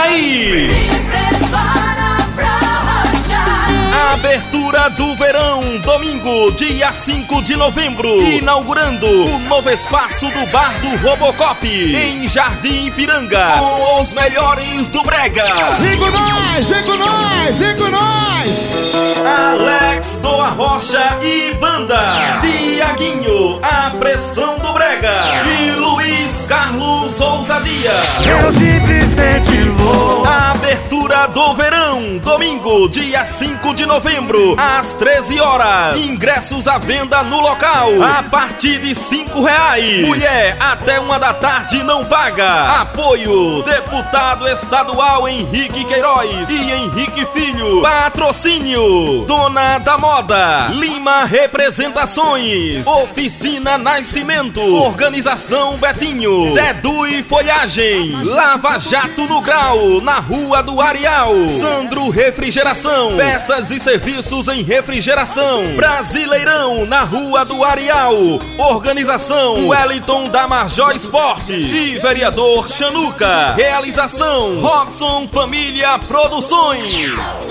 aí! Abertura do verão, domingo, dia 5 de novembro. Inaugurando o novo espaço do Bar do Robocop, em Jardim Ipiranga, com os melhores do Brega. Vem com nós, vem com nós, vem com nós! Alex do Arrocha e Banda. Tiaguinho, a pressão do Brega. E Luiz Carlos Ousadia. Eu vou. Abertura do verão, domingo, dia 5 de novembro, às 13 horas. Ingressos à venda no local, a partir de 5 reais. Mulher, até uma da tarde não paga. Apoio, deputado estadual Henrique Queiroz e Henrique Filho. Patrocínio, Dona da Moda, Lima Representações, Oficina Nascimento, Organização Betinho, Dedu e Folhagem, Lava Jato no Grau, na Rua do Areal, Sandro Refrigeração, peças e serviços em refrigeração, Brasileirão, na Rua do Areal, Organização Wellington da Marjó Esporte. E Vereador Chanuca, Realização Robson Família Produções.